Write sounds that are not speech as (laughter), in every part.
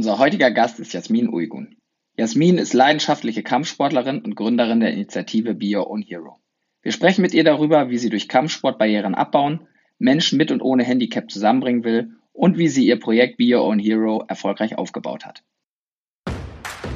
Unser heutiger Gast ist Jasmin Uygun. Jasmin ist leidenschaftliche Kampfsportlerin und Gründerin der Initiative Be Your Own Hero. Wir sprechen mit ihr darüber, wie sie durch Kampfsport Barrieren abbauen, Menschen mit und ohne Handicap zusammenbringen will und wie sie ihr Projekt Be Your Own Hero erfolgreich aufgebaut hat.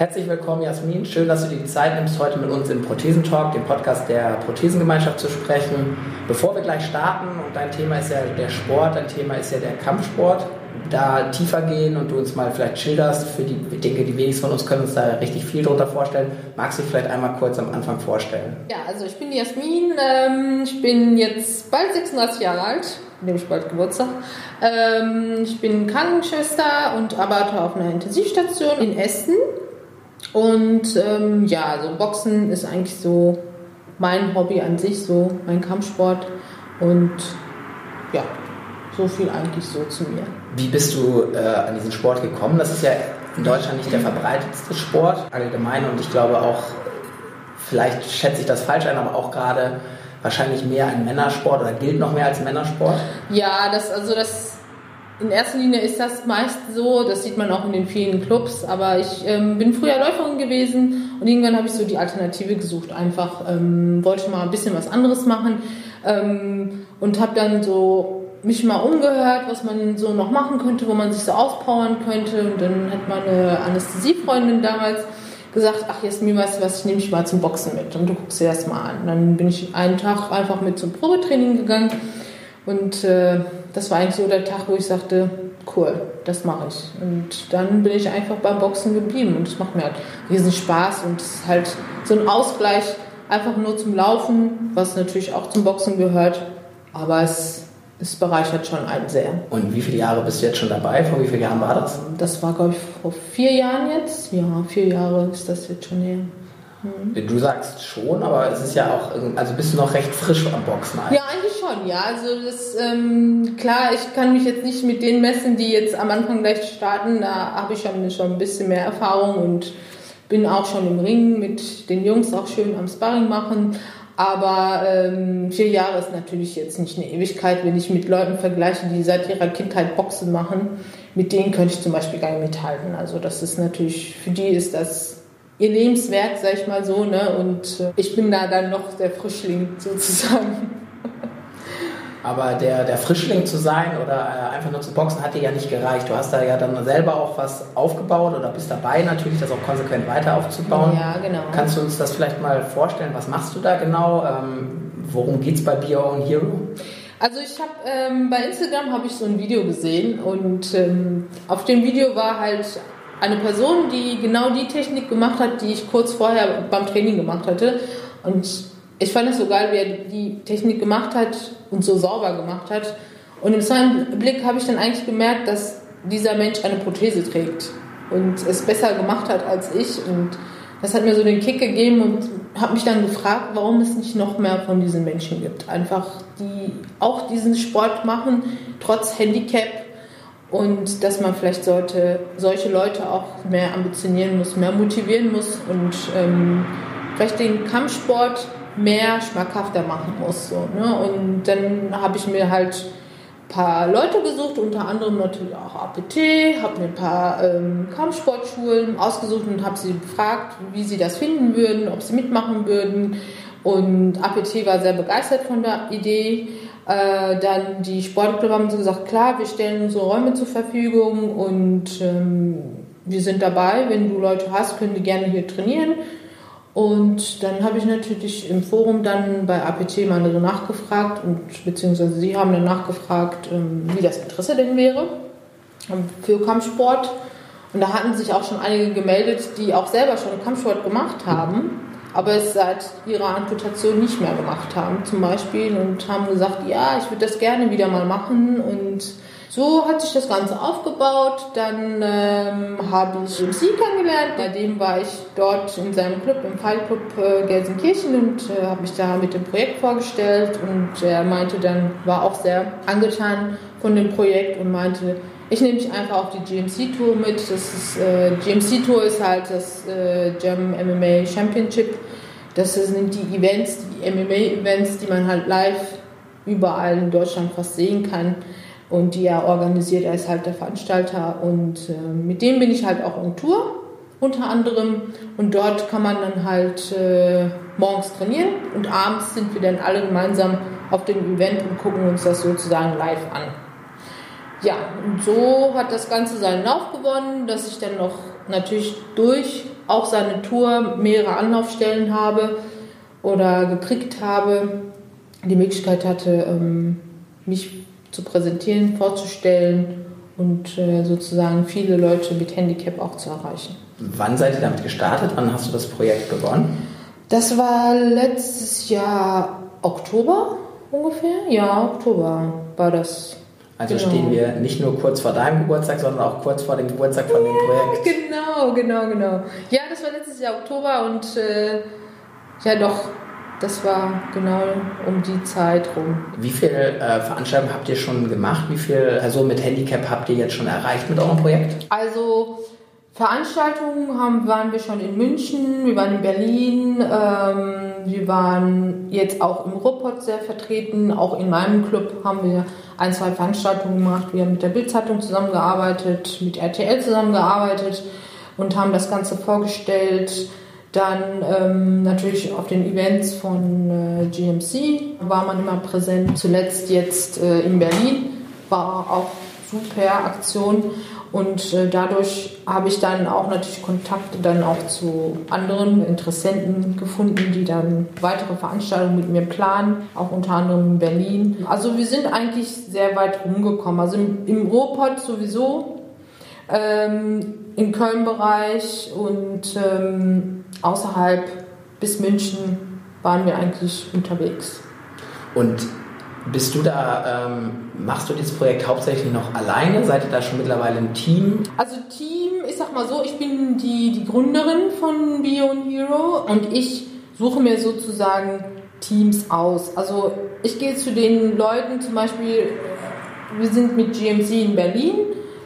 Herzlich willkommen, Jasmin. Schön, dass du dir die Zeit nimmst, heute mit uns im Prothesentalk, dem Podcast der Prothesengemeinschaft, zu sprechen. Bevor wir gleich starten, und dein Thema ist ja der Sport, dein Thema ist ja der Kampfsport, da tiefer gehen und du uns mal vielleicht schilderst, für die, ich denke, die wenigsten von uns können uns da richtig viel darunter vorstellen. Magst du dich vielleicht einmal kurz am Anfang vorstellen? Ja, also ich bin Jasmin, ähm, ich bin jetzt bald 36 Jahre alt, nehme ich bald Geburtstag. Ähm, ich bin Krankenschwester und arbeite auf einer Intensivstation in Essen und ähm, ja, also Boxen ist eigentlich so mein Hobby an sich, so mein Kampfsport. Und ja, so viel eigentlich so zu mir. Wie bist du äh, an diesen Sport gekommen? Das ist ja in Deutschland nicht der verbreitetste Sport allgemein und ich glaube auch, vielleicht schätze ich das falsch ein, aber auch gerade wahrscheinlich mehr ein Männersport oder gilt noch mehr als Männersport? Ja, das also das in erster Linie ist das meist so, das sieht man auch in den vielen Clubs, aber ich ähm, bin früher Läuferin gewesen und irgendwann habe ich so die Alternative gesucht, einfach ähm, wollte mal ein bisschen was anderes machen ähm, und habe dann so mich mal umgehört, was man so noch machen könnte, wo man sich so auspowern könnte und dann hat meine Anästhesiefreundin damals gesagt, ach Jasmin, weißt du was, ich nehme dich mal zum Boxen mit und du guckst dir das mal an. Dann bin ich einen Tag einfach mit zum Probetraining gegangen und äh, das war eigentlich so der Tag, wo ich sagte, cool, das mache ich. Und dann bin ich einfach beim Boxen geblieben und es macht mir halt riesen Spaß und es ist halt so ein Ausgleich einfach nur zum Laufen, was natürlich auch zum Boxen gehört, aber es, es bereichert schon einen sehr. Und wie viele Jahre bist du jetzt schon dabei? Vor wie vielen Jahren war das? Das war, glaube ich, vor vier Jahren jetzt. Ja, vier Jahre ist das jetzt schon her. Mhm. Du sagst schon, aber es ist ja auch, also bist du noch recht frisch am Boxen eigentlich. Ja, eigentlich schon, ja. Also das, ähm, klar, ich kann mich jetzt nicht mit denen messen, die jetzt am Anfang gleich starten. Da habe ich schon, schon ein bisschen mehr Erfahrung und bin auch schon im Ring mit den Jungs auch schön am Sparring machen. Aber ähm, vier Jahre ist natürlich jetzt nicht eine Ewigkeit, wenn ich mit Leuten vergleiche, die seit ihrer Kindheit Boxen machen. Mit denen könnte ich zum Beispiel gar nicht mithalten. Also das ist natürlich, für die ist das ihr Lebenswerk, sag ich mal so, ne? Und äh, ich bin da dann noch der Frischling sozusagen. Aber der, der Frischling zu sein oder äh, einfach nur zu boxen hat dir ja nicht gereicht. Du hast da ja dann selber auch was aufgebaut oder bist dabei natürlich, das auch konsequent weiter aufzubauen. Ja, genau. Kannst du uns das vielleicht mal vorstellen? Was machst du da genau? Ähm, worum geht es bei Be Your Own Hero? Also ich habe ähm, bei Instagram habe ich so ein Video gesehen und ähm, auf dem Video war halt eine Person, die genau die Technik gemacht hat, die ich kurz vorher beim Training gemacht hatte. Und ich fand es so geil, wie er die Technik gemacht hat und so sauber gemacht hat. Und im zweiten Blick habe ich dann eigentlich gemerkt, dass dieser Mensch eine Prothese trägt und es besser gemacht hat als ich. Und das hat mir so den Kick gegeben und habe mich dann gefragt, warum es nicht noch mehr von diesen Menschen gibt. Einfach, die auch diesen Sport machen, trotz Handicap und dass man vielleicht sollte, solche Leute auch mehr ambitionieren muss, mehr motivieren muss und ähm, vielleicht den Kampfsport mehr schmackhafter machen muss. So, ne? Und dann habe ich mir halt ein paar Leute gesucht, unter anderem natürlich auch APT, habe mir ein paar ähm, Kampfsportschulen ausgesucht und habe sie gefragt, wie sie das finden würden, ob sie mitmachen würden. Und APT war sehr begeistert von der Idee. Äh, dann die Sportclub haben so gesagt, klar, wir stellen unsere Räume zur Verfügung und ähm, wir sind dabei. Wenn du Leute hast, können die gerne hier trainieren. Und dann habe ich natürlich im Forum dann bei APT mal nachgefragt und beziehungsweise sie haben dann nachgefragt, ähm, wie das Interesse denn wäre für Kampfsport. Und da hatten sich auch schon einige gemeldet, die auch selber schon Kampfsport gemacht haben aber es seit ihrer Amputation nicht mehr gemacht haben, zum Beispiel, und haben gesagt, ja, ich würde das gerne wieder mal machen. Und So hat sich das Ganze aufgebaut. Dann ähm, habe ich MC kennengelernt. Bei dem war ich dort in seinem Club, im Fallclub äh, Gelsenkirchen und äh, habe mich da mit dem Projekt vorgestellt. Und er meinte dann, war auch sehr angetan von dem Projekt und meinte, ich nehme mich einfach auf die GMC-Tour mit. Das ist, äh, GMC-Tour ist halt das äh, German MMA Championship. Das sind die Events, die MMA-Events, die man halt live überall in Deutschland fast sehen kann und die er organisiert. Er ist halt der Veranstalter und äh, mit dem bin ich halt auch on Tour unter anderem und dort kann man dann halt äh, morgens trainieren und abends sind wir dann alle gemeinsam auf dem Event und gucken uns das sozusagen live an. Ja, und so hat das Ganze seinen Lauf gewonnen, dass ich dann noch natürlich durch auch seine Tour mehrere Anlaufstellen habe oder gekriegt habe, die Möglichkeit hatte, ähm, mich zu präsentieren, vorzustellen und äh, sozusagen viele Leute mit Handicap auch zu erreichen. Wann seid ihr damit gestartet? Wann hast du das Projekt begonnen? Das war letztes Jahr Oktober ungefähr. Ja, Oktober war das. Also genau. stehen wir nicht nur kurz vor deinem Geburtstag, sondern auch kurz vor dem Geburtstag von dem Projekt. Genau, genau, genau. Ja, das war letztes Jahr Oktober und äh, ja doch, das war genau um die Zeit rum. Wie viele äh, Veranstaltungen habt ihr schon gemacht? Wie viele Personen mit Handicap habt ihr jetzt schon erreicht mit eurem Projekt? Also Veranstaltungen haben, waren wir schon in München, wir waren in Berlin, ähm, wir waren jetzt auch im Ruhrpott sehr vertreten, auch in meinem Club haben wir ein, zwei Veranstaltungen gemacht. Wir haben mit der Bildzeitung zusammengearbeitet, mit RTL zusammengearbeitet und haben das Ganze vorgestellt. Dann ähm, natürlich auf den Events von äh, GMC war man immer präsent. Zuletzt jetzt äh, in Berlin war auch super Aktion. Und äh, dadurch habe ich dann auch natürlich Kontakte dann auch zu anderen Interessenten gefunden, die dann weitere Veranstaltungen mit mir planen, auch unter anderem in Berlin. Also wir sind eigentlich sehr weit rumgekommen. Also im, im Ruhrpott sowieso, ähm, im Köln-Bereich und ähm, außerhalb bis München waren wir eigentlich unterwegs. Und bist du da, ähm, machst du dieses Projekt hauptsächlich noch alleine? Seid ihr da schon mittlerweile ein Team? Also Team, ich sag mal so, ich bin die, die Gründerin von Beyond Hero und ich suche mir sozusagen Teams aus. Also ich gehe zu den Leuten, zum Beispiel, wir sind mit GMC in Berlin.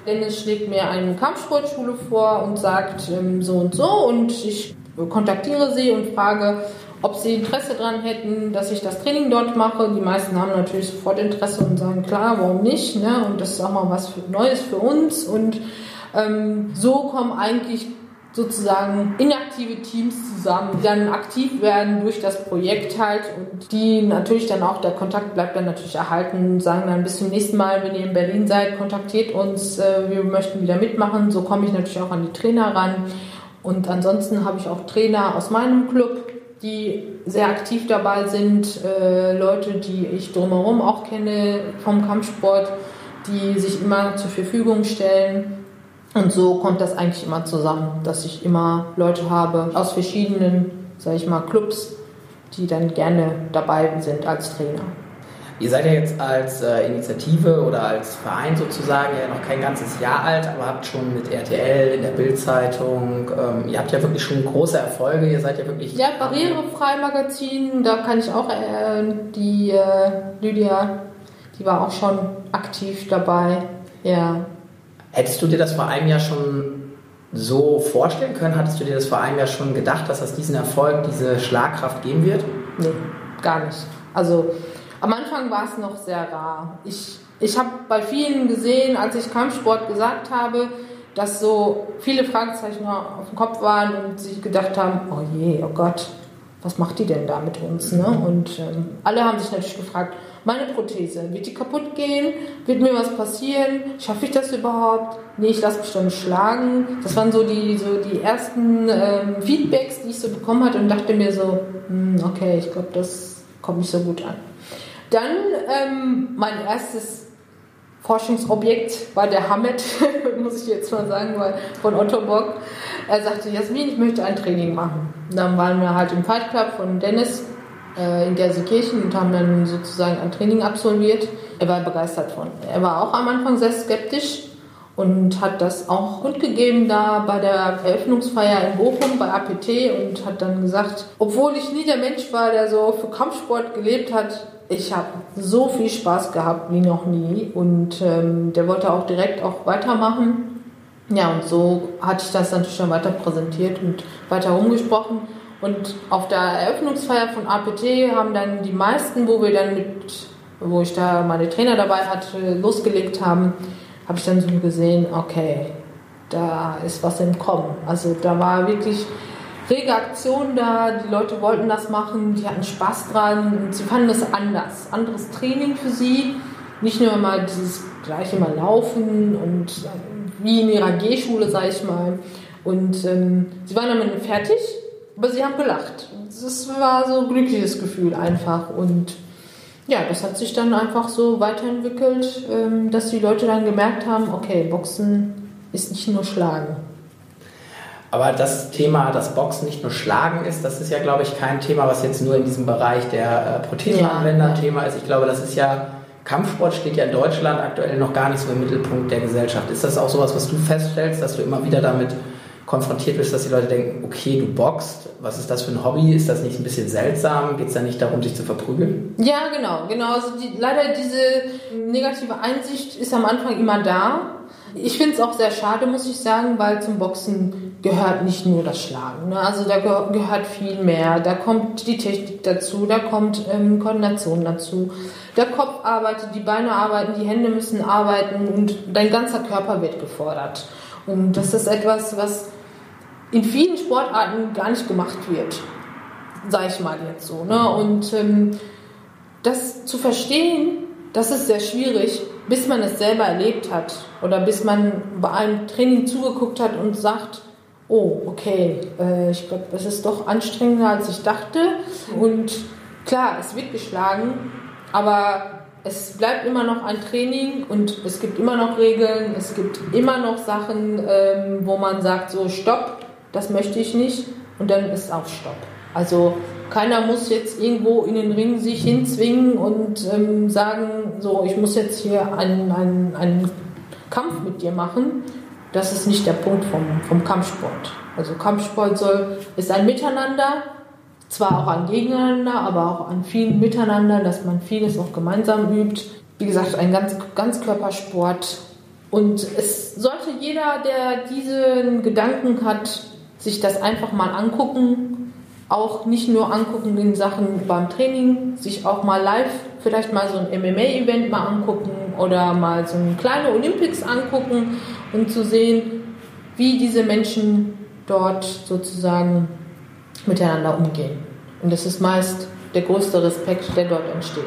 Dennis schlägt mir eine Kampfsportschule vor und sagt ähm, so und so und ich kontaktiere sie und frage, ob sie Interesse daran hätten, dass ich das Training dort mache. Die meisten haben natürlich sofort Interesse und sagen, klar, warum nicht? Ne? Und das ist auch mal was für, Neues für uns. Und ähm, so kommen eigentlich sozusagen inaktive Teams zusammen, die dann aktiv werden durch das Projekt halt und die natürlich dann auch, der Kontakt bleibt dann natürlich erhalten, sagen dann bis zum nächsten Mal, wenn ihr in Berlin seid, kontaktiert uns, äh, wir möchten wieder mitmachen. So komme ich natürlich auch an die Trainer ran. Und ansonsten habe ich auch Trainer aus meinem Club, die sehr aktiv dabei sind, äh, Leute, die ich drumherum auch kenne vom Kampfsport, die sich immer zur Verfügung stellen. Und so kommt das eigentlich immer zusammen, dass ich immer Leute habe aus verschiedenen, sage ich mal, Clubs, die dann gerne dabei sind als Trainer. Ihr seid ja jetzt als äh, Initiative oder als Verein sozusagen ja noch kein ganzes Jahr alt, aber habt schon mit RTL, in der Bildzeitung, ähm, ihr habt ja wirklich schon große Erfolge, ihr seid ja wirklich... Ja, Barrierefrei Magazin, da kann ich auch, äh, die äh, Lydia, die war auch schon aktiv dabei, ja. Hättest du dir das vor einem Jahr schon so vorstellen können? Hattest du dir das vor einem Jahr schon gedacht, dass das diesen Erfolg, diese Schlagkraft geben wird? Nee, gar nicht. Also am Anfang war es noch sehr rar. Ich, ich habe bei vielen gesehen, als ich Kampfsport gesagt habe, dass so viele Fragezeichen auf dem Kopf waren und sich gedacht haben, oh je, oh Gott, was macht die denn da mit uns? Ne? Und ähm, alle haben sich natürlich gefragt, meine Prothese, wird die kaputt gehen? Wird mir was passieren? Schaffe ich das überhaupt? Nee, ich lasse mich nicht schlagen. Das waren so die, so die ersten ähm, Feedbacks, die ich so bekommen hatte und dachte mir so, hm, okay, ich glaube, das kommt nicht so gut an. Dann ähm, mein erstes Forschungsobjekt war der Hamed, (laughs) muss ich jetzt mal sagen, weil von Otto Bock. Er sagte, Jasmin, ich möchte ein Training machen. Dann waren wir halt im Fight Club von Dennis äh, in Gelsenkirchen und haben dann sozusagen ein Training absolviert. Er war begeistert von. Er war auch am Anfang sehr skeptisch und hat das auch kundgegeben da bei der Eröffnungsfeier in Bochum bei APT und hat dann gesagt, obwohl ich nie der Mensch war, der so für Kampfsport gelebt hat, ich habe so viel Spaß gehabt wie noch nie und ähm, der wollte auch direkt auch weitermachen. Ja, und so hatte ich das natürlich dann weiter präsentiert und weiter rumgesprochen. Und auf der Eröffnungsfeier von APT haben dann die meisten, wo wir dann mit, wo ich da meine Trainer dabei hatte, losgelegt haben, habe ich dann so gesehen, okay, da ist was im Kommen. Also da war wirklich rege Aktion da, die Leute wollten das machen, die hatten Spaß dran und sie fanden das anders. Anderes Training für sie, nicht nur mal dieses gleiche Mal laufen und äh, wie in ihrer G-Schule, sag ich mal. Und ähm, sie waren damit fertig, aber sie haben gelacht. Das war so ein glückliches Gefühl einfach und ja, das hat sich dann einfach so weiterentwickelt, ähm, dass die Leute dann gemerkt haben, okay, Boxen ist nicht nur Schlagen. Aber das Thema, dass Boxen nicht nur Schlagen ist, das ist ja, glaube ich, kein Thema, was jetzt nur in diesem Bereich der äh, Prothesenanwender ja, Thema ist. Ich glaube, das ist ja, Kampfsport steht ja in Deutschland aktuell noch gar nicht so im Mittelpunkt der Gesellschaft. Ist das auch sowas, was du feststellst, dass du immer wieder damit konfrontiert bist, dass die Leute denken, okay, du boxt, was ist das für ein Hobby? Ist das nicht ein bisschen seltsam? Geht es da nicht darum, sich zu verprügeln? Ja, genau, genau. Also die, leider diese negative Einsicht ist am Anfang immer da. Ich finde es auch sehr schade, muss ich sagen, weil zum Boxen gehört nicht nur das Schlagen. Ne? Also da gehört viel mehr. Da kommt die Technik dazu, da kommt ähm, Koordination dazu. Der Kopf arbeitet, die Beine arbeiten, die Hände müssen arbeiten und dein ganzer Körper wird gefordert. Und das ist etwas, was in vielen Sportarten gar nicht gemacht wird, sage ich mal jetzt so. Ne? Und ähm, das zu verstehen, das ist sehr schwierig, bis man es selber erlebt hat oder bis man bei einem Training zugeguckt hat und sagt, oh, okay, äh, ich glaube, es ist doch anstrengender, als ich dachte. Und klar, es wird geschlagen, aber es bleibt immer noch ein Training und es gibt immer noch Regeln, es gibt immer noch Sachen, ähm, wo man sagt, so, stopp, das möchte ich nicht und dann ist auch Stopp. Also keiner muss jetzt irgendwo in den Ring sich hinzwingen und ähm, sagen, so, ich muss jetzt hier einen, einen, einen Kampf mit dir machen. Das ist nicht der Punkt vom, vom Kampfsport. Also Kampfsport soll, ist ein Miteinander, zwar auch ein Gegeneinander, aber auch ein viel Miteinander, dass man vieles auch gemeinsam übt. Wie gesagt, ein ganz, Ganzkörpersport. Und es sollte jeder, der diesen Gedanken hat, sich das einfach mal angucken. Auch nicht nur angucken in Sachen beim Training, sich auch mal live vielleicht mal so ein MMA-Event mal angucken oder mal so ein kleine Olympics angucken und zu sehen, wie diese Menschen dort sozusagen miteinander umgehen. Und das ist meist der größte Respekt, der dort entsteht.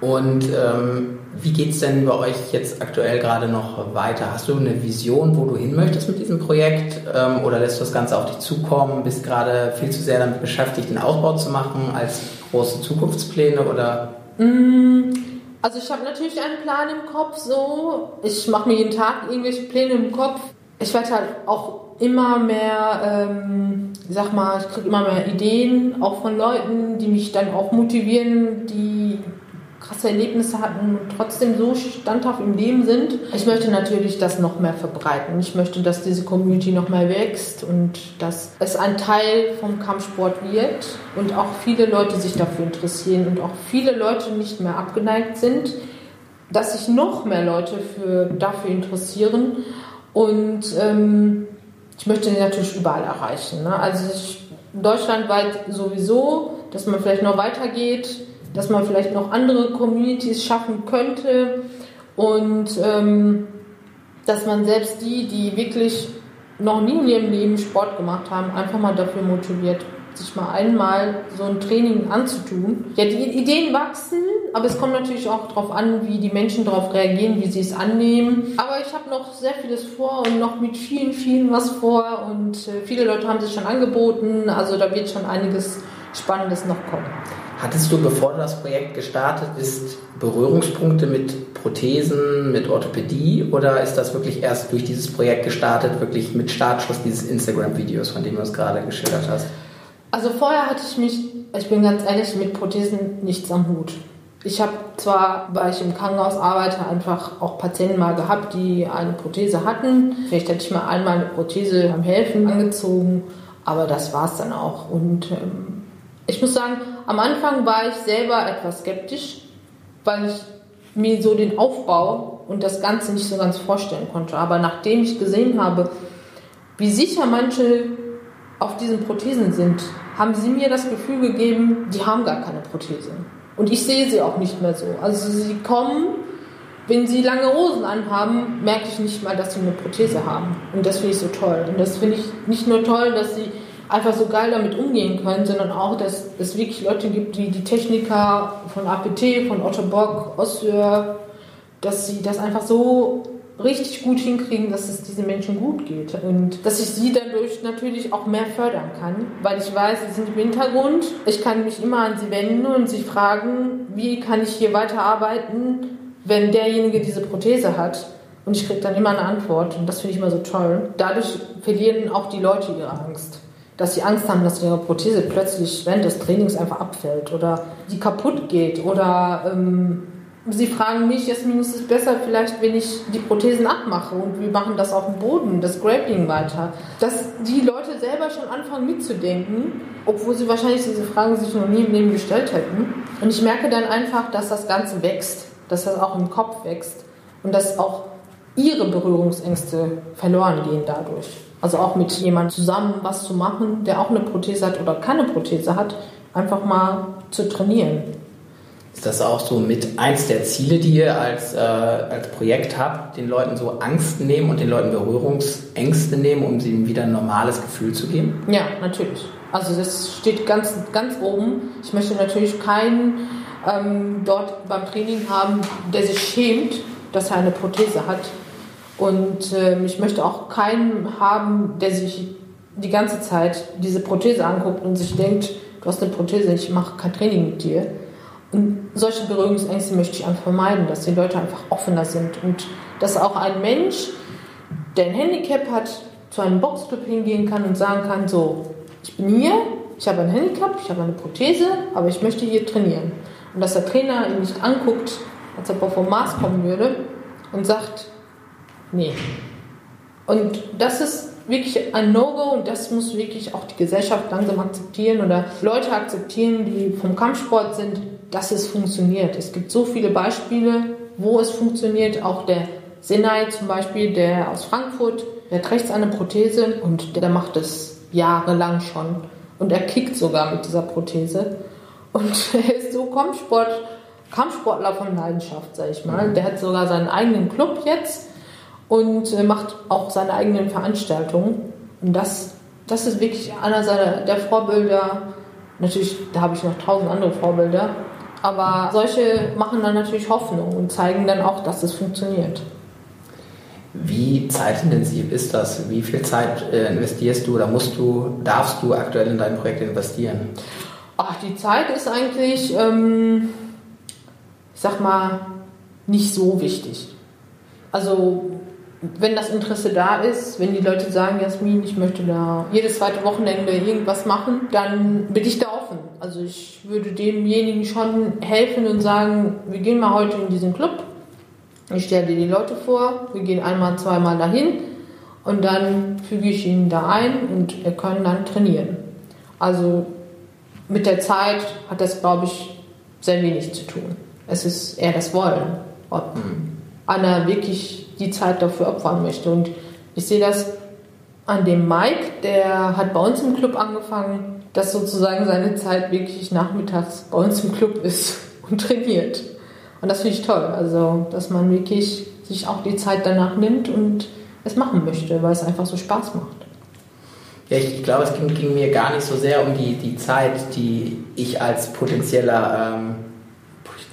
Und ähm, wie geht es denn bei euch jetzt aktuell gerade noch weiter? Hast du eine Vision, wo du hin möchtest mit diesem Projekt? Ähm, oder lässt du das Ganze auf dich zukommen? Bist gerade viel zu sehr damit beschäftigt, den Ausbau zu machen als große Zukunftspläne? Oder? Mm, also ich habe natürlich einen Plan im Kopf. So, ich mache mir jeden Tag irgendwelche Pläne im Kopf. Ich werde halt auch immer mehr, ähm, sag mal, ich kriege immer mehr Ideen, auch von Leuten, die mich dann auch motivieren, die krasse Erlebnisse hatten und trotzdem so standhaft im Leben sind. Ich möchte natürlich das noch mehr verbreiten. Ich möchte, dass diese Community noch mehr wächst und dass es ein Teil vom Kampfsport wird und auch viele Leute sich dafür interessieren und auch viele Leute nicht mehr abgeneigt sind, dass sich noch mehr Leute für, dafür interessieren und ähm, ich möchte sie natürlich überall erreichen. Ne? Also ich, deutschlandweit sowieso, dass man vielleicht noch weitergeht dass man vielleicht noch andere Communities schaffen könnte und ähm, dass man selbst die, die wirklich noch nie in ihrem Leben Sport gemacht haben, einfach mal dafür motiviert, sich mal einmal so ein Training anzutun. Ja, die Ideen wachsen, aber es kommt natürlich auch darauf an, wie die Menschen darauf reagieren, wie sie es annehmen. Aber ich habe noch sehr vieles vor und noch mit vielen, vielen was vor und äh, viele Leute haben sich schon angeboten, also da wird schon einiges Spannendes noch kommen. Hattest du, bevor das Projekt gestartet bist, Berührungspunkte mit Prothesen, mit Orthopädie oder ist das wirklich erst durch dieses Projekt gestartet, wirklich mit Startschuss dieses Instagram-Videos, von dem du es gerade geschildert hast? Also vorher hatte ich mich ich bin ganz ehrlich, mit Prothesen nichts am Hut. Ich habe zwar, weil ich im Krankenhaus arbeite, einfach auch Patienten mal gehabt, die eine Prothese hatten. Vielleicht hätte ich mal einmal eine Prothese beim Helfen angezogen, aber das war es dann auch. Und ähm, ich muss sagen, am Anfang war ich selber etwas skeptisch, weil ich mir so den Aufbau und das Ganze nicht so ganz vorstellen konnte. Aber nachdem ich gesehen habe, wie sicher manche auf diesen Prothesen sind, haben sie mir das Gefühl gegeben, die haben gar keine Prothese. Und ich sehe sie auch nicht mehr so. Also sie kommen, wenn sie lange Hosen anhaben, merke ich nicht mal, dass sie eine Prothese haben. Und das finde ich so toll. Und das finde ich nicht nur toll, dass sie einfach so geil damit umgehen können, sondern auch, dass es wirklich Leute gibt, wie die Techniker von APT, von Otto Bock, Osseur, dass sie das einfach so richtig gut hinkriegen, dass es diesen Menschen gut geht. Und dass ich sie dadurch natürlich auch mehr fördern kann, weil ich weiß, sie sind im Hintergrund. Ich kann mich immer an sie wenden und sie fragen, wie kann ich hier weiterarbeiten, wenn derjenige diese Prothese hat. Und ich kriege dann immer eine Antwort und das finde ich immer so toll. Dadurch verlieren auch die Leute ihre Angst. Dass sie Angst haben, dass ihre Prothese plötzlich während des Trainings einfach abfällt oder die kaputt geht oder ähm, Sie fragen mich, Jasmin, ist es besser vielleicht, wenn ich die Prothesen abmache und wir machen das auf dem Boden, das Grappling weiter. Dass die Leute selber schon anfangen mitzudenken, obwohl sie wahrscheinlich diese Fragen sich noch nie im Leben gestellt hätten. Und ich merke dann einfach, dass das Ganze wächst, dass das auch im Kopf wächst und dass auch ihre Berührungsängste verloren gehen dadurch. Also auch mit jemandem zusammen was zu machen, der auch eine Prothese hat oder keine Prothese hat, einfach mal zu trainieren. Ist das auch so mit eins der Ziele, die ihr als, äh, als Projekt habt, den Leuten so Angst nehmen und den Leuten Berührungsängste nehmen, um ihnen wieder ein normales Gefühl zu geben? Ja, natürlich. Also das steht ganz, ganz oben. Ich möchte natürlich keinen ähm, dort beim Training haben, der sich schämt, dass er eine Prothese hat. Und ähm, ich möchte auch keinen haben, der sich die ganze Zeit diese Prothese anguckt und sich denkt, du hast eine Prothese, ich mache kein Training mit dir. Und solche Berührungsängste möchte ich einfach vermeiden, dass die Leute einfach offener sind und dass auch ein Mensch, der ein Handicap hat, zu einem Boxclub hingehen kann und sagen kann, so, ich bin hier, ich habe ein Handicap, ich habe eine Prothese, aber ich möchte hier trainieren. Und dass der Trainer ihn nicht anguckt, als ob er vom Mars kommen würde und sagt, nee. Und das ist wirklich ein No-Go und das muss wirklich auch die Gesellschaft langsam akzeptieren oder Leute akzeptieren, die vom Kampfsport sind, dass es funktioniert. Es gibt so viele Beispiele, wo es funktioniert. Auch der Senai zum Beispiel, der aus Frankfurt, der hat rechts eine Prothese und der macht es jahrelang schon. Und er kickt sogar mit dieser Prothese. Und (laughs) er ist so Kampfsport, Kampfsportler von Leidenschaft, sag ich mal. Der hat sogar seinen eigenen Club jetzt und äh, macht auch seine eigenen Veranstaltungen. Und das, das ist wirklich einer seiner der Vorbilder. Natürlich, da habe ich noch tausend andere Vorbilder, aber solche machen dann natürlich Hoffnung und zeigen dann auch, dass es funktioniert. Wie zeitintensiv ist das? Wie viel Zeit äh, investierst du oder musst du, darfst du aktuell in dein Projekt investieren? Ach, die Zeit ist eigentlich, ähm, ich sag mal, nicht so wichtig. Also wenn das Interesse da ist, wenn die Leute sagen, Jasmin, ich möchte da jedes zweite Wochenende irgendwas machen, dann bin ich da offen. Also ich würde demjenigen schon helfen und sagen, wir gehen mal heute in diesen Club. Ich stelle dir die Leute vor, wir gehen einmal, zweimal dahin und dann füge ich ihn da ein und wir können dann trainieren. Also mit der Zeit hat das, glaube ich, sehr wenig zu tun. Es ist eher das Wollen, ob mhm. Einer wirklich die Zeit dafür opfern möchte. Und ich sehe das an dem Mike, der hat bei uns im Club angefangen, dass sozusagen seine Zeit wirklich nachmittags bei uns im Club ist (laughs) und trainiert. Und das finde ich toll. Also, dass man wirklich sich auch die Zeit danach nimmt und es machen möchte, weil es einfach so Spaß macht. Ja, ich glaube, es ging, ging mir gar nicht so sehr um die, die Zeit, die ich als potenzieller ähm,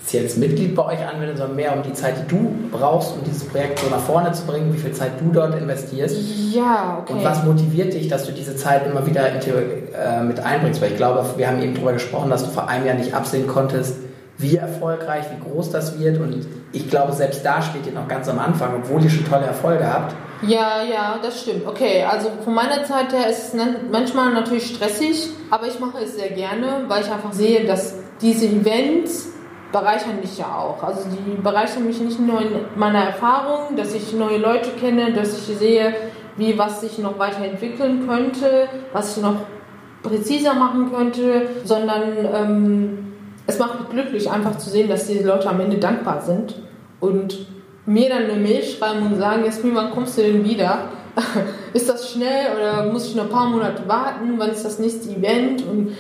offizielles Mitglied bei euch anwenden, sondern mehr um die Zeit, die du brauchst, um dieses Projekt so nach vorne zu bringen, wie viel Zeit du dort investierst. Ja, okay. Und was motiviert dich, dass du diese Zeit immer wieder äh, mit einbringst? Weil ich glaube, wir haben eben darüber gesprochen, dass du vor einem Jahr nicht absehen konntest, wie erfolgreich, wie groß das wird. Und ich glaube, selbst da steht ihr noch ganz am Anfang, obwohl ihr schon tolle Erfolge habt. Ja, ja, das stimmt. Okay, also von meiner Zeit her ist es manchmal natürlich stressig, aber ich mache es sehr gerne, weil ich einfach sehe, dass diese Events bereichern mich ja auch. Also die bereichern mich nicht nur in meiner Erfahrung, dass ich neue Leute kenne, dass ich sehe, wie was sich noch weiterentwickeln könnte, was ich noch präziser machen könnte, sondern ähm, es macht mich glücklich, einfach zu sehen, dass diese Leute am Ende dankbar sind und mir dann eine Mail schreiben und sagen, Jasmin, wann kommst du denn wieder? (laughs) ist das schnell oder muss ich noch ein paar Monate warten? Wann ist das nächste Event? Und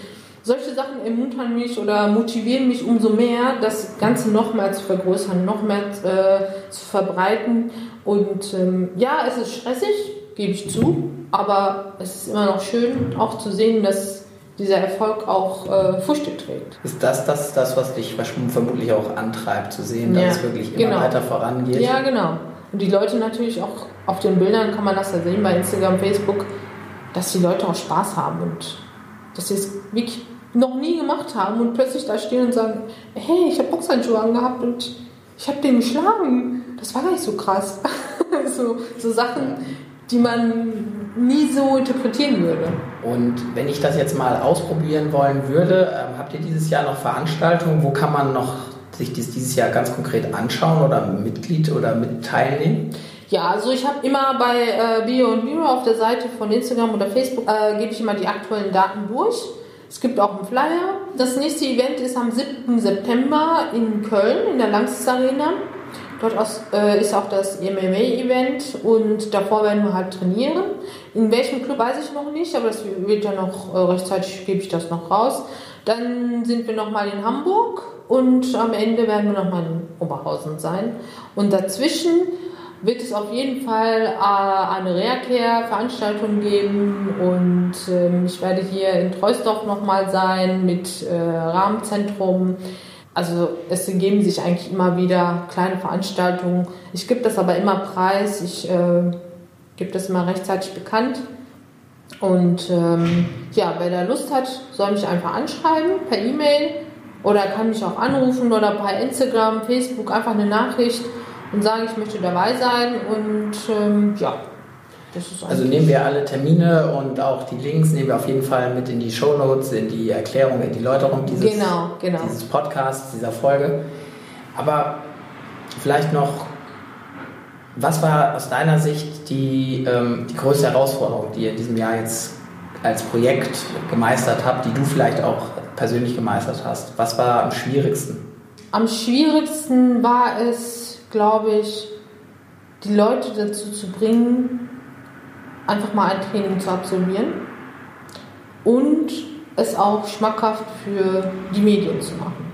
solche Sachen ermuntern mich oder motivieren mich umso mehr, das Ganze noch mehr zu vergrößern, noch mehr äh, zu verbreiten. Und ähm, ja, es ist stressig, gebe ich zu, aber es ist immer noch schön, auch zu sehen, dass dieser Erfolg auch äh, Früchte trägt. Ist das, das das, was dich vermutlich auch antreibt, zu sehen, dass ja, es wirklich immer genau. weiter vorangeht? Ja, genau. Und die Leute natürlich auch auf den Bildern kann man das ja sehen bei Instagram, Facebook, dass die Leute auch Spaß haben und dass sie es wirklich noch nie gemacht haben und plötzlich da stehen und sagen, hey, ich habe Boxhandschuhe angehabt und ich habe den geschlagen. Das war gar nicht so krass. (laughs) so, so Sachen, die man nie so interpretieren würde. Und wenn ich das jetzt mal ausprobieren wollen würde, äh, habt ihr dieses Jahr noch Veranstaltungen? Wo kann man noch sich dies dieses Jahr ganz konkret anschauen oder Mitglied oder mit teilnehmen? Ja, also ich habe immer bei äh, Bio und Miro auf der Seite von Instagram oder Facebook, äh, gebe ich immer die aktuellen Daten durch. Es gibt auch einen Flyer. Das nächste Event ist am 7. September in Köln in der Langsys Arena. Dort äh, ist auch das MMA-Event und davor werden wir halt trainieren. In welchem Club weiß ich noch nicht, aber das wird ja noch äh, rechtzeitig, gebe ich das noch raus. Dann sind wir nochmal in Hamburg und am Ende werden wir nochmal in Oberhausen sein. Und dazwischen wird es auf jeden Fall äh, eine Reha-Care-Veranstaltung geben und ähm, ich werde hier in Treusdorf nochmal sein mit äh, Rahmenzentrum. Also es ergeben sich eigentlich immer wieder kleine Veranstaltungen. Ich gebe das aber immer preis, ich äh, gebe das immer rechtzeitig bekannt. Und ähm, ja, wer da Lust hat, soll mich einfach anschreiben per E-Mail oder kann mich auch anrufen oder per Instagram, Facebook einfach eine Nachricht und sagen, ich möchte dabei sein und ähm, ja. also nehmen wir alle Termine und auch die Links nehmen wir auf jeden Fall mit in die Show Notes, in die Erklärung, in die Läuterung dieses, genau, genau. dieses Podcasts, dieser Folge. Aber vielleicht noch, was war aus deiner Sicht die, ähm, die größte Herausforderung, die ihr in diesem Jahr jetzt als Projekt gemeistert habt, die du vielleicht auch persönlich gemeistert hast? Was war am schwierigsten? Am schwierigsten war es, glaube ich, die Leute dazu zu bringen, einfach mal ein Training zu absolvieren und es auch schmackhaft für die Medien zu machen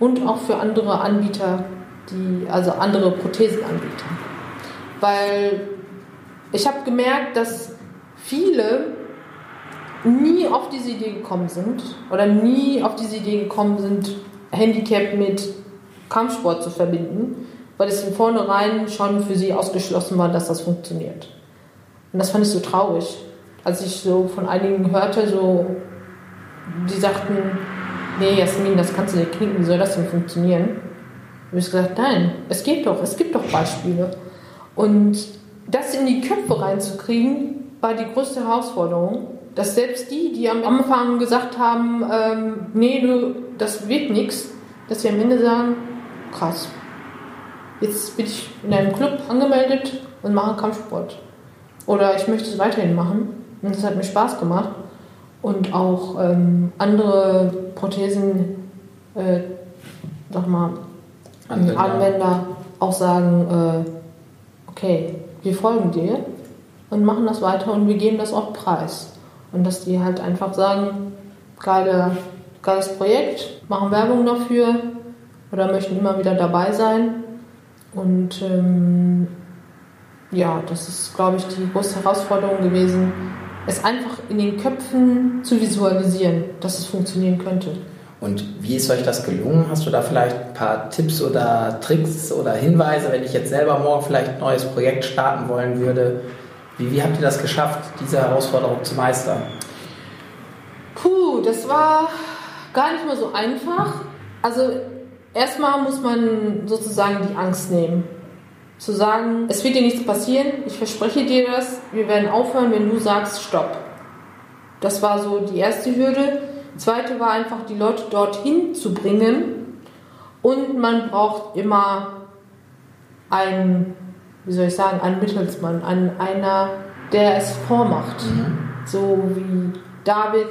und auch für andere Anbieter, die, also andere Prothesenanbieter. Weil ich habe gemerkt, dass viele nie auf diese Idee gekommen sind oder nie auf diese Idee gekommen sind, Handicap mit Kampfsport zu verbinden, weil es von vornherein schon für sie ausgeschlossen war, dass das funktioniert. Und das fand ich so traurig, als ich so von einigen hörte, so, die sagten, nee, Jasmin, das kannst du nicht knicken, wie soll das denn funktionieren? Und ich gesagt, nein, es geht doch, es gibt doch Beispiele. Und das in die Köpfe reinzukriegen, war die größte Herausforderung, dass selbst die, die am Anfang gesagt haben, ähm, nee, du, das wird nichts, dass sie am Ende sagen, krass, jetzt bin ich in einem Club angemeldet und mache Kampfsport. Oder ich möchte es weiterhin machen. Und es hat mir Spaß gemacht. Und auch ähm, andere Prothesen, äh, sag mal, Anwender, Anwender auch sagen, äh, okay, wir folgen dir und machen das weiter und wir geben das auch preis. Und dass die halt einfach sagen, geile, geiles Projekt, machen Werbung dafür oder möchten immer wieder dabei sein und ähm, ja, das ist, glaube ich, die große Herausforderung gewesen, es einfach in den Köpfen zu visualisieren, dass es funktionieren könnte. Und wie ist euch das gelungen? Hast du da vielleicht ein paar Tipps oder Tricks oder Hinweise, wenn ich jetzt selber morgen vielleicht ein neues Projekt starten wollen würde? Wie, wie habt ihr das geschafft, diese Herausforderung zu meistern? Puh, das war gar nicht mal so einfach. Also erstmal muss man sozusagen die Angst nehmen. zu sagen, es wird dir nichts passieren, ich verspreche dir das, wir werden aufhören, wenn du sagst Stopp. Das war so die erste Hürde. Zweite war einfach, die Leute dorthin zu bringen. Und man braucht immer einen, wie soll ich sagen, einen Mittelsmann, einen, einer, der es vormacht. Mhm. So wie David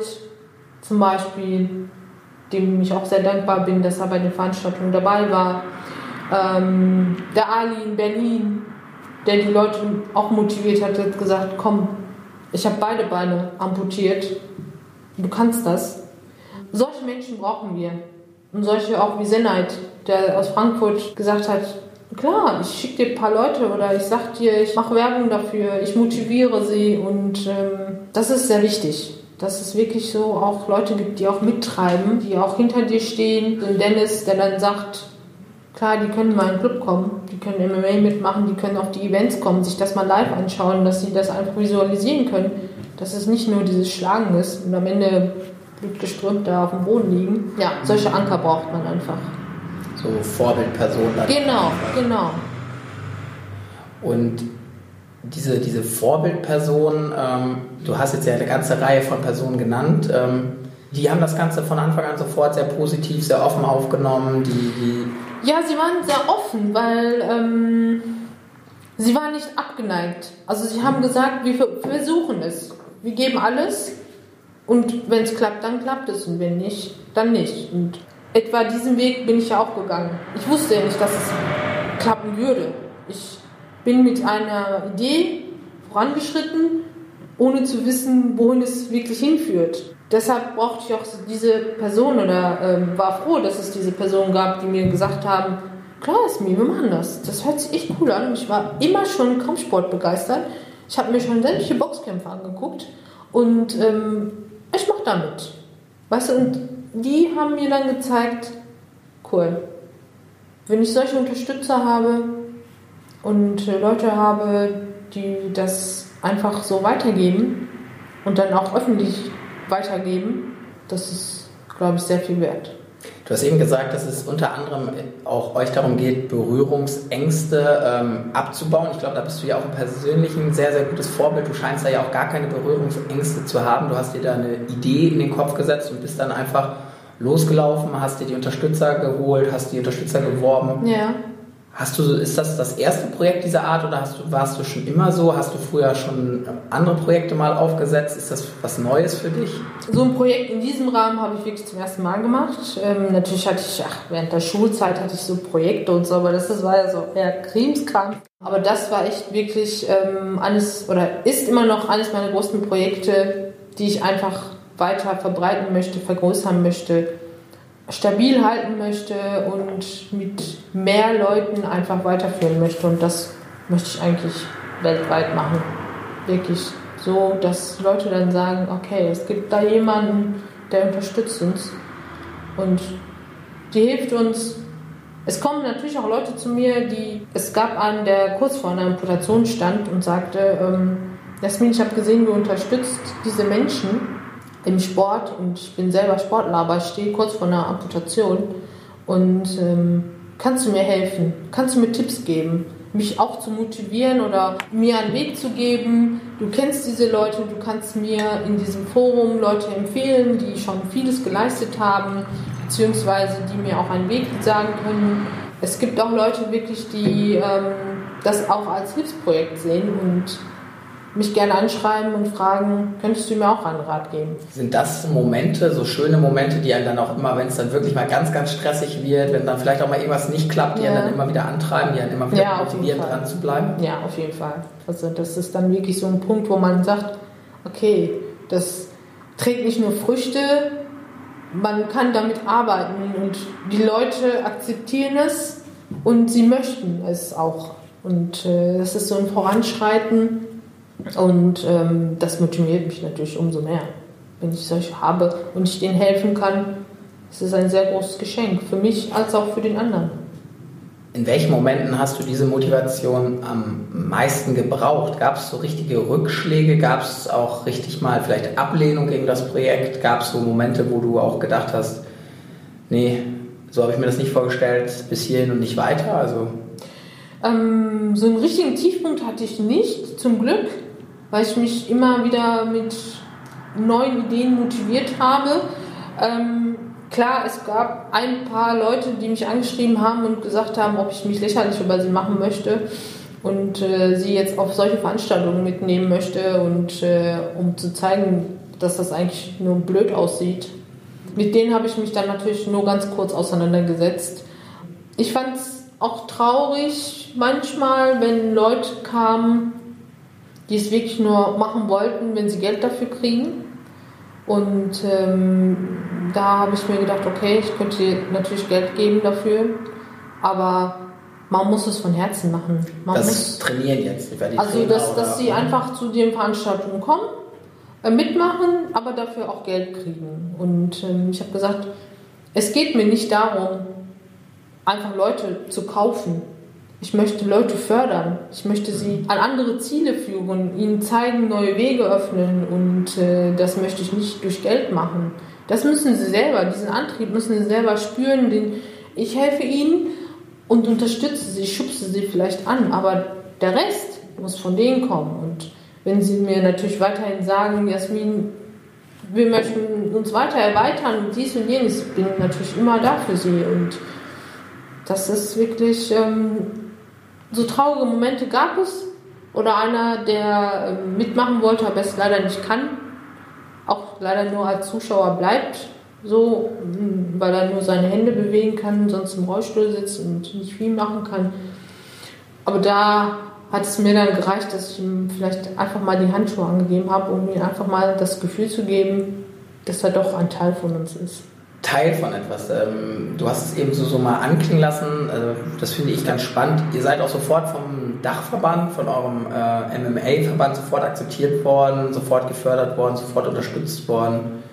zum Beispiel, dem ich auch sehr dankbar bin, dass er bei den Veranstaltungen dabei war. Ähm, der Ali in Berlin, der die Leute auch motiviert hat, hat gesagt, komm, ich habe beide Beine amputiert, du kannst das. Solche Menschen brauchen wir. Und solche auch wie Senheit, der aus Frankfurt gesagt hat, klar, ich schicke dir ein paar Leute oder ich sag dir, ich mache Werbung dafür, ich motiviere sie und ähm, das ist sehr wichtig dass es wirklich so auch Leute gibt, die auch mittreiben, die auch hinter dir stehen. So ein Dennis, der dann sagt, klar, die können mal in den Club kommen, die können MMA mitmachen, die können auf die Events kommen, sich das mal live anschauen, dass sie das einfach visualisieren können, dass es nicht nur dieses Schlagen ist und am Ende blutgeströmt da auf dem Boden liegen. Ja, solche Anker braucht man einfach. So Vorbildpersonen. Genau, genau. Und diese, diese Vorbildperson, ähm, du hast jetzt ja eine ganze Reihe von Personen genannt, ähm, die haben das Ganze von Anfang an sofort sehr positiv, sehr offen aufgenommen. Die, die ja, sie waren sehr offen, weil ähm, sie waren nicht abgeneigt. Also sie haben gesagt, wir versuchen es. Wir geben alles und wenn es klappt, dann klappt es und wenn nicht, dann nicht. Und etwa diesen Weg bin ich ja auch gegangen. Ich wusste ja nicht, dass es klappen würde. Ich bin mit einer Idee vorangeschritten, ohne zu wissen, wohin es wirklich hinführt. Deshalb brauchte ich auch diese Person oder ähm, war froh, dass es diese Person gab, die mir gesagt haben, klar ist mir, wir machen das. Das hört sich echt cool an. Ich war immer schon Kampfsport begeistert. Ich habe mir schon sämtliche Boxkämpfe angeguckt und ähm, ich mache damit. Weißt du, und die haben mir dann gezeigt, cool, wenn ich solche Unterstützer habe, und äh, Leute habe, die das einfach so weitergeben und dann auch öffentlich weitergeben, das ist, glaube ich, sehr viel wert. Du hast eben gesagt, dass es unter anderem auch euch darum geht, Berührungsängste ähm, abzubauen. Ich glaube, da bist du ja auch im Persönlichen sehr, sehr gutes Vorbild. Du scheinst da ja auch gar keine Berührungsängste zu haben. Du hast dir da eine Idee in den Kopf gesetzt und bist dann einfach losgelaufen, hast dir die Unterstützer geholt, hast die Unterstützer geworben. Ja. Hast du, ist das das erste Projekt dieser Art oder hast du, warst du schon immer so? Hast du früher schon andere Projekte mal aufgesetzt? Ist das was Neues für dich? So ein Projekt in diesem Rahmen habe ich wirklich zum ersten Mal gemacht. Ähm, natürlich hatte ich, ach, während der Schulzeit hatte ich so Projekte und so, aber das, das war ja so eher Krimskram. Aber das war echt wirklich ähm, eines, oder ist immer noch eines meiner größten Projekte, die ich einfach weiter verbreiten möchte, vergrößern möchte stabil halten möchte und mit mehr Leuten einfach weiterführen möchte. Und das möchte ich eigentlich weltweit machen. Wirklich so, dass Leute dann sagen, okay, es gibt da jemanden, der unterstützt uns und die hilft uns. Es kommen natürlich auch Leute zu mir, die, es gab einen, der kurz vor einer Amputation stand und sagte, ähm, Jasmin, ich habe gesehen, du unterstützt diese Menschen im Sport und ich bin selber Sportler, aber ich stehe kurz vor einer Amputation und ähm, kannst du mir helfen? Kannst du mir Tipps geben? Mich auch zu motivieren oder mir einen Weg zu geben. Du kennst diese Leute, du kannst mir in diesem Forum Leute empfehlen, die schon vieles geleistet haben, beziehungsweise die mir auch einen Weg sagen können. Es gibt auch Leute wirklich, die ähm, das auch als Hilfsprojekt sehen und mich gerne anschreiben und fragen, könntest du mir auch einen Rat geben? Sind das Momente, so schöne Momente, die einen dann auch immer, wenn es dann wirklich mal ganz, ganz stressig wird, wenn dann vielleicht auch mal irgendwas nicht klappt, die ja. einen dann immer wieder antreiben, die einen immer wieder ja, motivieren, dran zu bleiben? Ja, auf jeden Fall. Also das ist dann wirklich so ein Punkt, wo man sagt, okay, das trägt nicht nur Früchte, man kann damit arbeiten und die Leute akzeptieren es und sie möchten es auch. Und äh, das ist so ein Voranschreiten und ähm, das motiviert mich natürlich umso mehr. Wenn ich solche habe und ich denen helfen kann, ist es ein sehr großes Geschenk für mich als auch für den anderen. In welchen Momenten hast du diese Motivation am meisten gebraucht? Gab es so richtige Rückschläge? Gab es auch richtig mal vielleicht Ablehnung gegen das Projekt? Gab es so Momente, wo du auch gedacht hast, nee, so habe ich mir das nicht vorgestellt, bis hierhin und nicht weiter? Also Ähm, so einen richtigen Tiefpunkt hatte ich nicht, zum Glück, weil ich mich immer wieder mit neuen Ideen motiviert habe. Ähm, klar, es gab ein paar Leute, die mich angeschrieben haben und gesagt haben, ob ich mich lächerlich über sie machen möchte und äh, sie jetzt auf solche Veranstaltungen mitnehmen möchte und äh, um zu zeigen, dass das eigentlich nur blöd aussieht. Mit denen habe ich mich dann natürlich nur ganz kurz auseinandergesetzt. Ich fand es auch traurig manchmal, wenn Leute kamen, die es wirklich nur machen wollten, wenn sie Geld dafür kriegen. Und ähm, da habe ich mir gedacht, okay, ich könnte natürlich Geld geben dafür, aber man muss es von Herzen machen. Man das muss trainieren jetzt. also, Trainer dass, dass sie einfach zu den Veranstaltungen kommen, äh, mitmachen, aber dafür auch Geld kriegen. Und ähm, ich habe gesagt, es geht mir nicht darum, einfach Leute zu kaufen. Ich möchte Leute fördern. Ich möchte sie an andere Ziele führen, ihnen zeigen, neue Wege öffnen und äh, das möchte ich nicht durch Geld machen. Das müssen sie selber, diesen Antrieb müssen sie selber spüren. Den, ich helfe ihnen und unterstütze sie, schubse sie vielleicht an, aber der Rest muss von denen kommen. Und wenn sie mir natürlich weiterhin sagen, Jasmin, wir möchten uns weiter erweitern und dies und jenes, bin ich natürlich immer da für sie. Und das ist wirklich, ähm, so traurige Momente gab es. Oder einer, der ähm, mitmachen wollte, aber es leider nicht kann, auch leider nur als Zuschauer bleibt, so, mh, weil er nur seine Hände bewegen kann, sonst im Rollstuhl sitzt und nicht viel machen kann. Aber da hat es mir dann gereicht, dass ich ihm vielleicht einfach mal die Handschuhe angegeben habe, um ihm einfach mal das Gefühl zu geben, dass er doch ein Teil von uns ist. Teil von etwas. Ähm, du hast es eben so, so mal anklingen lassen. Also das finde ich ganz spannend. Ihr seid auch sofort vom Dachverband, von eurem äh, MMA-Verband sofort akzeptiert worden, sofort gefördert worden, sofort unterstützt worden.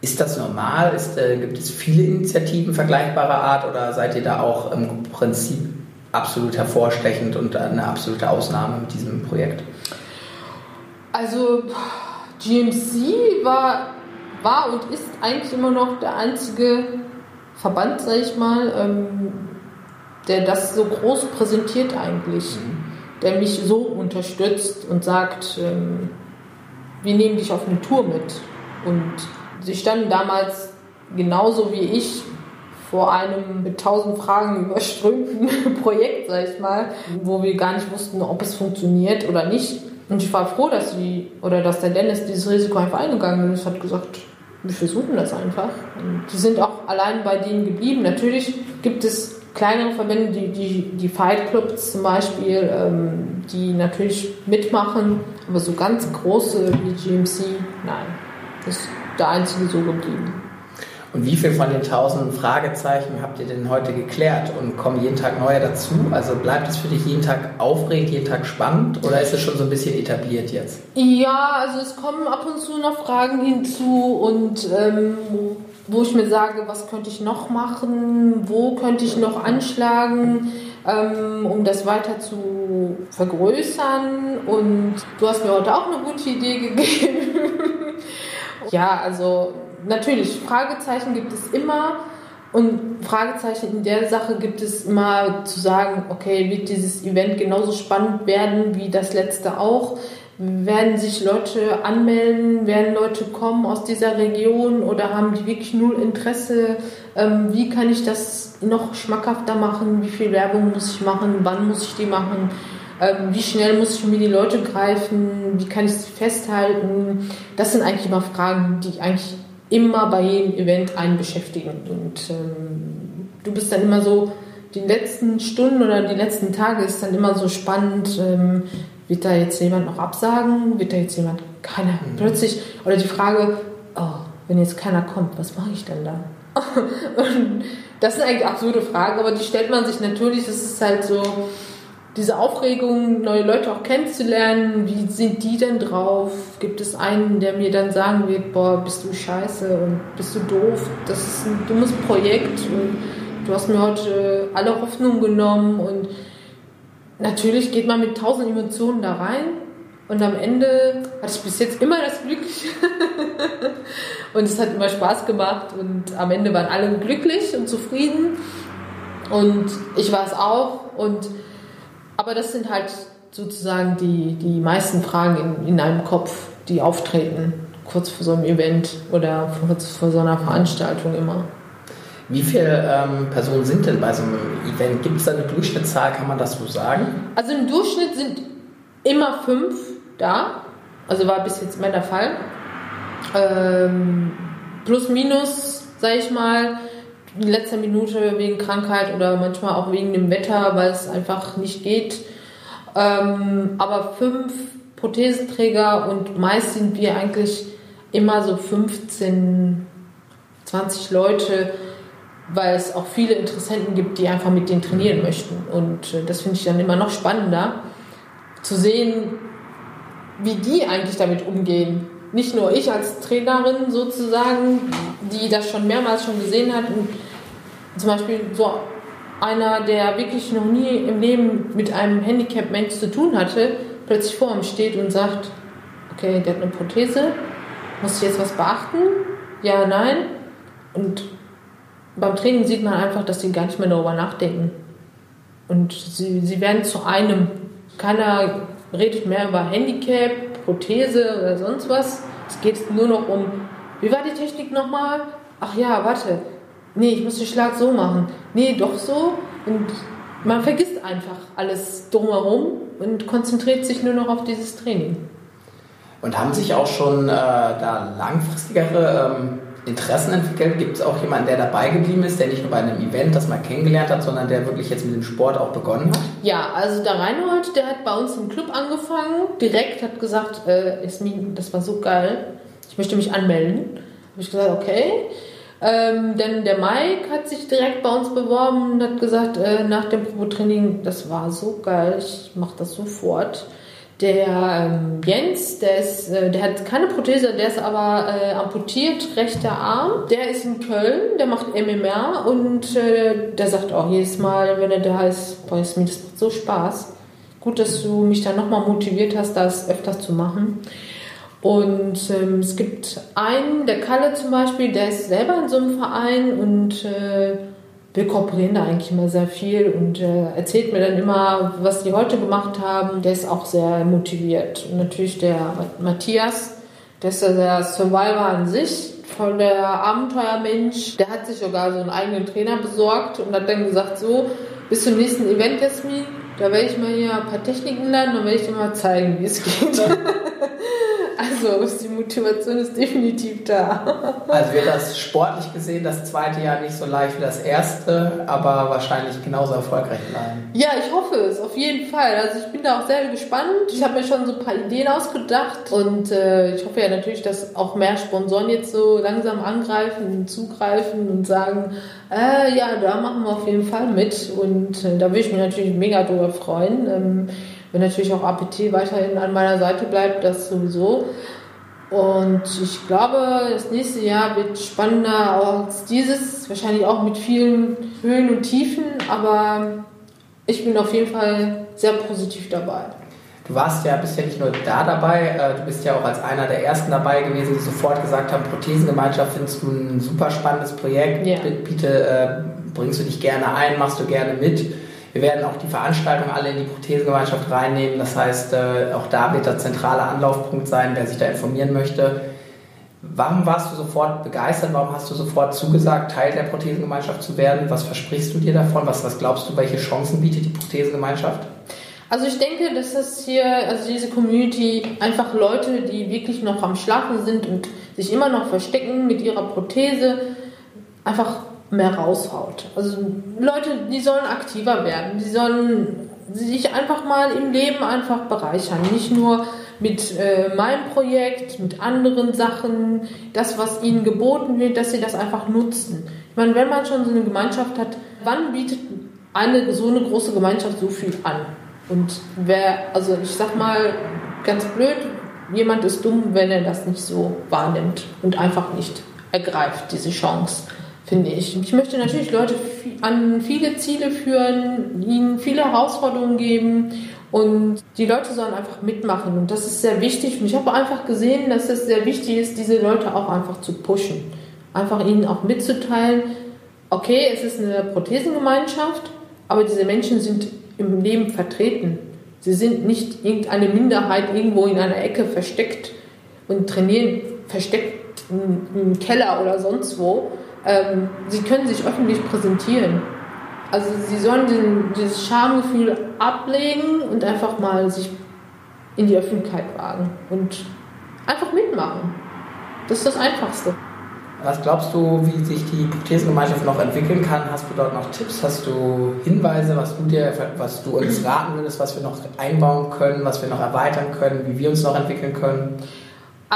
Ist das normal? Ist, äh, gibt es viele Initiativen vergleichbarer Art oder seid ihr da auch im Prinzip absolut hervorstechend und eine absolute Ausnahme mit diesem Projekt? Also GMC war, war und ist eigentlich immer noch der einzige Verband, sag ich mal, ähm, der das so groß präsentiert eigentlich, der mich so unterstützt und sagt, ähm, wir nehmen dich auf eine Tour mit. Und sie standen damals genauso wie ich vor einem mit tausend Fragen (laughs) überströmten Projekt, sag ich mal, wo wir gar nicht wussten, ob es funktioniert oder nicht. Und ich war froh, dass sie oder dass der Dennis dieses Risiko einfach eingegangen ist, hat gesagt, wir versuchen das einfach. Und die sind auch allein bei denen geblieben. Natürlich gibt es kleinere Verbände, die, die, die Fight Clubs zum Beispiel, ähm, die natürlich mitmachen, aber so ganz große wie GMC, nein, ist der einzige so geblieben. Und wie viel von den tausend Fragezeichen habt ihr denn heute geklärt und kommen jeden Tag neue dazu? Also bleibt es für dich jeden Tag aufregend, jeden Tag spannend oder ist es schon so ein bisschen etabliert jetzt? Ja, also es kommen ab und zu noch Fragen hinzu und ähm, wo ich mir sage, was könnte ich noch machen, wo könnte ich noch anschlagen, ähm, um das weiter zu vergrößern. Und du hast mir heute auch eine gute Idee gegeben. (laughs) ja, also natürlich, Fragezeichen gibt es immer. Und Fragezeichen in der Sache gibt es immer zu sagen, okay, wird dieses Event genauso spannend werden wie das letzte auch? Werden sich Leute anmelden? Werden Leute kommen aus dieser Region oder haben die wirklich null Interesse? Ähm, wie kann ich das noch schmackhafter machen? Wie viel Werbung muss ich machen? Wann muss ich die machen? Ähm, wie schnell muss ich mir die Leute greifen? Wie kann ich sie festhalten? Das sind eigentlich immer Fragen, die eigentlich immer bei jedem Event einen beschäftigen. Und ähm, du bist dann immer so, die letzten Stunden oder die letzten Tage ist dann immer so spannend, ähm, wird da jetzt jemand noch absagen? Wird da jetzt jemand keiner? Mhm. Plötzlich, oder die Frage, oh, wenn jetzt keiner kommt, was mache ich denn da? (laughs) Das sind eigentlich absurde Fragen, aber die stellt man sich natürlich, das ist halt so, diese Aufregung, neue Leute auch kennenzulernen, wie sind die denn drauf? Gibt es einen, der mir dann sagen wird, boah, bist du scheiße und bist du doof? Das ist ein dummes Projekt und du hast mir heute alle Hoffnung genommen und natürlich geht man mit tausend Emotionen da rein und am Ende hatte ich bis jetzt immer das Glück (laughs) und es hat immer Spaß gemacht und am Ende waren alle glücklich und zufrieden und ich war es auch und Aber das sind halt sozusagen die, die meisten Fragen in, in einem Kopf, die auftreten, kurz vor so einem Event oder kurz vor so einer Veranstaltung immer. Wie viele ähm, Personen sind denn bei so einem Event? Gibt es da eine Durchschnittszahl, kann man das so sagen? Also im Durchschnitt sind immer fünf da. Also war bis jetzt immer der Fall. Ähm, plus, minus, sag ich mal, letzter Minute wegen Krankheit oder manchmal auch wegen dem Wetter, weil es einfach nicht geht. Ähm, aber fünf Prothesenträger und meist sind wir eigentlich immer so 15, 20 Leute, weil es auch viele Interessenten gibt, die einfach mit denen trainieren möchten. Und äh, das finde ich dann immer noch spannender, zu sehen, wie die eigentlich damit umgehen. Nicht nur ich als Trainerin sozusagen, die das schon mehrmals schon gesehen hat und zum Beispiel so einer, der wirklich noch nie im Leben mit einem Handicap-Mensch zu tun hatte, plötzlich vor ihm steht und sagt, okay, der hat eine Prothese, muss ich jetzt was beachten? Ja, nein. Und beim Training sieht man einfach, dass sie gar nicht mehr darüber nachdenken. Und sie, sie werden zu einem. Keiner redet mehr über Handicap, Prothese oder sonst was. Es geht nur noch um, wie war die Technik nochmal? Ach ja, warte, nee, ich muss den Schlag so machen. Nee, doch so. Und man vergisst einfach alles drumherum und konzentriert sich nur noch auf dieses Training. Und haben sich auch schon äh, da langfristigere ähm, Interessen entwickelt? Gibt es auch jemanden, der dabei geblieben ist, der nicht nur bei einem Event das mal kennengelernt hat, sondern der wirklich jetzt mit dem Sport auch begonnen hat? Ja, also der Reinhold, der hat bei uns im Club angefangen, direkt hat gesagt, äh, Esmin, das war so geil, ich möchte mich anmelden. Habe ich gesagt, okay. Ähm, denn der Mike hat sich direkt bei uns beworben und hat gesagt, äh, nach dem Probetraining, das war so geil, ich mache das sofort. Der ähm, Jens, der, ist, äh, der hat keine Prothese, der ist aber äh, amputiert, rechter Arm. Der ist in Köln, der macht MMR und äh, der sagt auch jedes Mal, wenn er da ist, boah, das macht so Spaß. Gut, dass du mich dann nochmal motiviert hast, das öfters zu machen. Und ähm, es gibt einen, der Kalle zum Beispiel, der ist selber in so einem Verein und äh, wir kooperieren da eigentlich immer sehr viel und äh, erzählt mir dann immer, was die heute gemacht haben. Der ist auch sehr motiviert. Und natürlich der Matthias, der ist ja der Survivor an sich, von der Abenteuermensch. Der hat sich sogar so einen eigenen Trainer besorgt und hat dann gesagt, so, bis zum nächsten Event, Jasmin, da werde ich mal hier ein paar Techniken lernen und werde ich dir mal zeigen, wie es geht. (laughs) Also die Motivation ist definitiv da. Also wird das sportlich gesehen das zweite Jahr nicht so leicht wie das erste, aber wahrscheinlich genauso erfolgreich bleiben. Ja, ich hoffe es, auf jeden Fall. Also ich bin da auch sehr gespannt. Ich habe mir schon so ein paar Ideen ausgedacht und äh, ich hoffe ja natürlich, dass auch mehr Sponsoren jetzt so langsam angreifen und zugreifen und sagen, äh, ja, da machen wir auf jeden Fall mit und äh, da würde ich mich natürlich mega drüber freuen. Ähm, wenn natürlich auch APT weiterhin an meiner Seite bleibt, das sowieso. Und ich glaube, das nächste Jahr wird spannender als dieses, wahrscheinlich auch mit vielen Höhen und Tiefen, aber ich bin auf jeden Fall sehr positiv dabei. Du warst ja bisher nicht nur da dabei, äh, du bist ja auch als einer der ersten dabei gewesen, die sofort gesagt haben, Prothesengemeinschaft findest du ein super spannendes Projekt, ja. biete, äh, bringst du dich gerne ein, machst du gerne mit. Wir werden auch die Veranstaltung alle in die Prothesengemeinschaft reinnehmen. Das heißt, äh, auch da wird der zentrale Anlaufpunkt sein, wer sich da informieren möchte. Warum warst du sofort begeistert? Warum hast du sofort zugesagt, Teil der Prothesengemeinschaft zu werden? Was versprichst du dir davon? Was, was glaubst du, welche Chancen bietet die Prothesengemeinschaft? Also ich denke, dass das hier, also diese Community, einfach Leute, die wirklich noch am Schlafen sind und sich immer noch verstecken mit ihrer Prothese, einfach mehr raushaut. Also Leute, die sollen aktiver werden, die sollen sich einfach mal im Leben einfach bereichern, nicht nur mit äh, meinem Projekt, mit anderen Sachen, das, was ihnen geboten wird, dass sie das einfach nutzen. Ich meine, wenn man schon so eine Gemeinschaft hat, wann bietet eine so eine große Gemeinschaft so viel an? Und wer, also ich sag mal ganz blöd, jemand ist dumm, wenn er das nicht so wahrnimmt und einfach nicht ergreift, diese Chance finde ich. Ich möchte natürlich Leute an viele Ziele führen, ihnen viele Herausforderungen geben und die Leute sollen einfach mitmachen und das ist sehr wichtig. Und ich habe einfach gesehen, dass es sehr wichtig ist, diese Leute auch einfach zu pushen. Einfach ihnen auch mitzuteilen, okay, es ist eine Prothesengemeinschaft, aber diese Menschen sind im Leben vertreten. Sie sind nicht irgendeine Minderheit irgendwo in einer Ecke versteckt und trainieren versteckt im Keller oder sonst wo. Ähm, sie können sich öffentlich präsentieren. Also sie sollen den, dieses Schamgefühl ablegen und einfach mal sich in die Öffentlichkeit wagen und einfach mitmachen. Das ist das Einfachste. Was glaubst du, wie sich die Prothesengemeinschaft noch entwickeln kann? Hast du dort noch Tipps? Hast du Hinweise, was du dir, was du uns raten würdest, was wir noch einbauen können, was wir noch erweitern können, wie wir uns noch entwickeln können?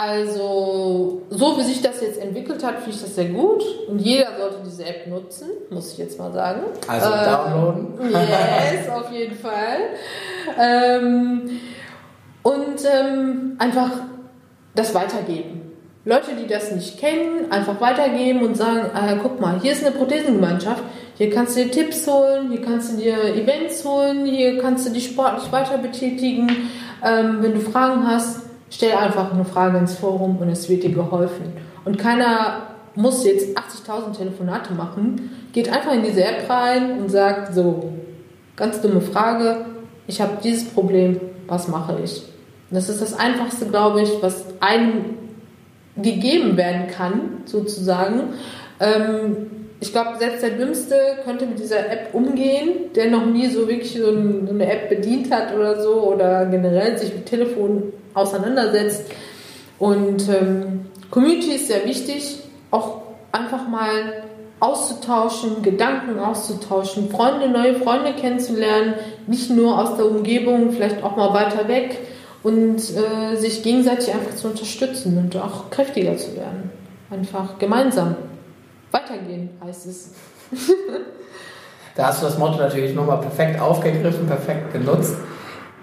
Also, so wie sich das jetzt entwickelt hat, finde ich das sehr gut. Und jeder sollte diese App nutzen, muss ich jetzt mal sagen. Also äh, downloaden. Yes, (laughs) auf jeden Fall. Ähm, und ähm, einfach das weitergeben. Leute, die das nicht kennen, einfach weitergeben und sagen, äh, guck mal, hier ist eine Prothesengemeinschaft, hier kannst du dir Tipps holen, hier kannst du dir Events holen, hier kannst du dich sportlich weiter betätigen. Ähm, wenn du Fragen hast, stell einfach eine Frage ins Forum und es wird dir geholfen. Und keiner muss jetzt 80.000 Telefonate machen, geht einfach in diese App rein und sagt so, ganz dumme Frage, ich habe dieses Problem, was mache ich? Das ist das Einfachste, glaube ich, was einem gegeben werden kann, sozusagen. Ähm, ich glaube, selbst der Dümmste könnte mit dieser App umgehen, der noch nie so wirklich so eine App bedient hat oder so oder generell sich mit Telefon auseinandersetzt. Und ähm, Community ist sehr wichtig, auch einfach mal auszutauschen, Gedanken auszutauschen, Freunde, neue Freunde kennenzulernen, nicht nur aus der Umgebung, vielleicht auch mal weiter weg und äh, sich gegenseitig einfach zu unterstützen und auch kräftiger zu werden. Einfach gemeinsam. Weitergehen heißt es. (laughs) da hast du das Motto natürlich nochmal perfekt aufgegriffen, perfekt genutzt.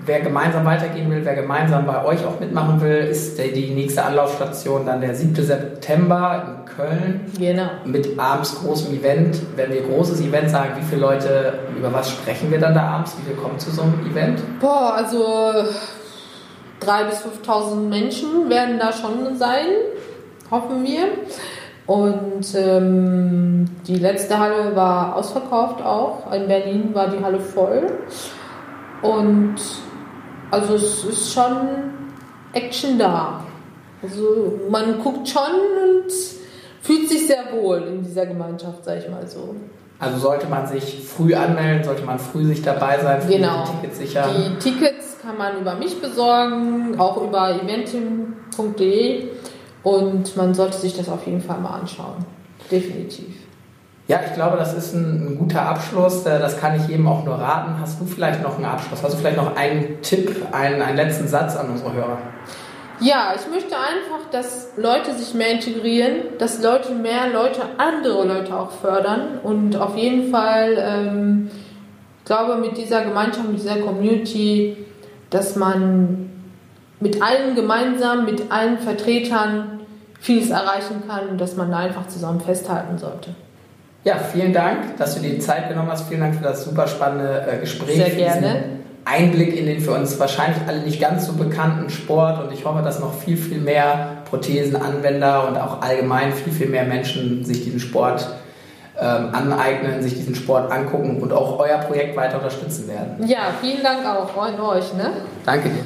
Wer gemeinsam weitergehen will, wer gemeinsam bei euch auch mitmachen will, ist die nächste Anlaufstation dann der 7. September in Köln. Genau. Mit abends großem Event. Wenn wir großes Event sagen, wie viele Leute, über was sprechen wir dann da abends? Wie viele kommen zu so einem Event? Boah, also 3.000 bis 5.000 Menschen werden da schon sein, hoffen wir. Und ähm, die letzte Halle war ausverkauft auch. In Berlin war die Halle voll. Und also es ist schon Action da. Also man guckt schon und fühlt sich sehr wohl in dieser Gemeinschaft, sag ich mal so. Also sollte man sich früh anmelden, sollte man früh sich dabei sein, früh genau. die Tickets sichern. Die Tickets kann man über mich besorgen, auch über eventim.de und man sollte sich das auf jeden Fall mal anschauen. Definitiv. Ja, ich glaube, das ist ein, ein, guter Abschluss. Äh, das kann ich jedem auch nur raten. Hast du vielleicht noch einen Abschluss? Hast du vielleicht noch einen Tipp, einen, einen letzten Satz an unsere Hörer? Ja, ich möchte einfach, dass Leute sich mehr integrieren, dass Leute mehr Leute, andere Leute auch fördern und auf jeden Fall, ähm, glaube mit dieser Gemeinschaft, mit dieser Community, dass man mit allen gemeinsam, mit allen Vertretern vieles erreichen kann und dass man da einfach zusammen festhalten sollte. Ja, vielen Dank, dass du dir die Zeit genommen hast. Vielen Dank für das super spannende äh, Gespräch. Sehr gerne. Einblick in den für uns wahrscheinlich alle nicht ganz so bekannten Sport und ich hoffe, dass noch viel, viel mehr Prothesenanwender und auch allgemein viel, viel mehr Menschen sich diesen Sport ähm, aneignen, sich diesen Sport angucken und auch euer Projekt weiter unterstützen werden. Ja, vielen Dank auch an euch. Ne? Danke dir.